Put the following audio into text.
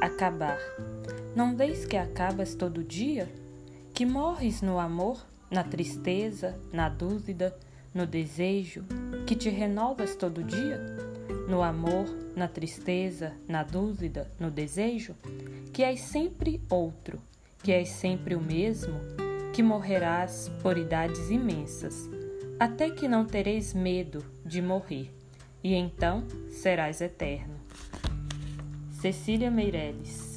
acabar. Não vês que acabas todo dia? Que morres no amor, na tristeza, na dúvida, no desejo, que te renovas todo dia? No amor, na tristeza, na dúvida, no desejo? Que és sempre outro, que és sempre o mesmo, que morrerás por idades imensas, até que não tereis medo de morrer, e então serás eterno. Cecília Meireles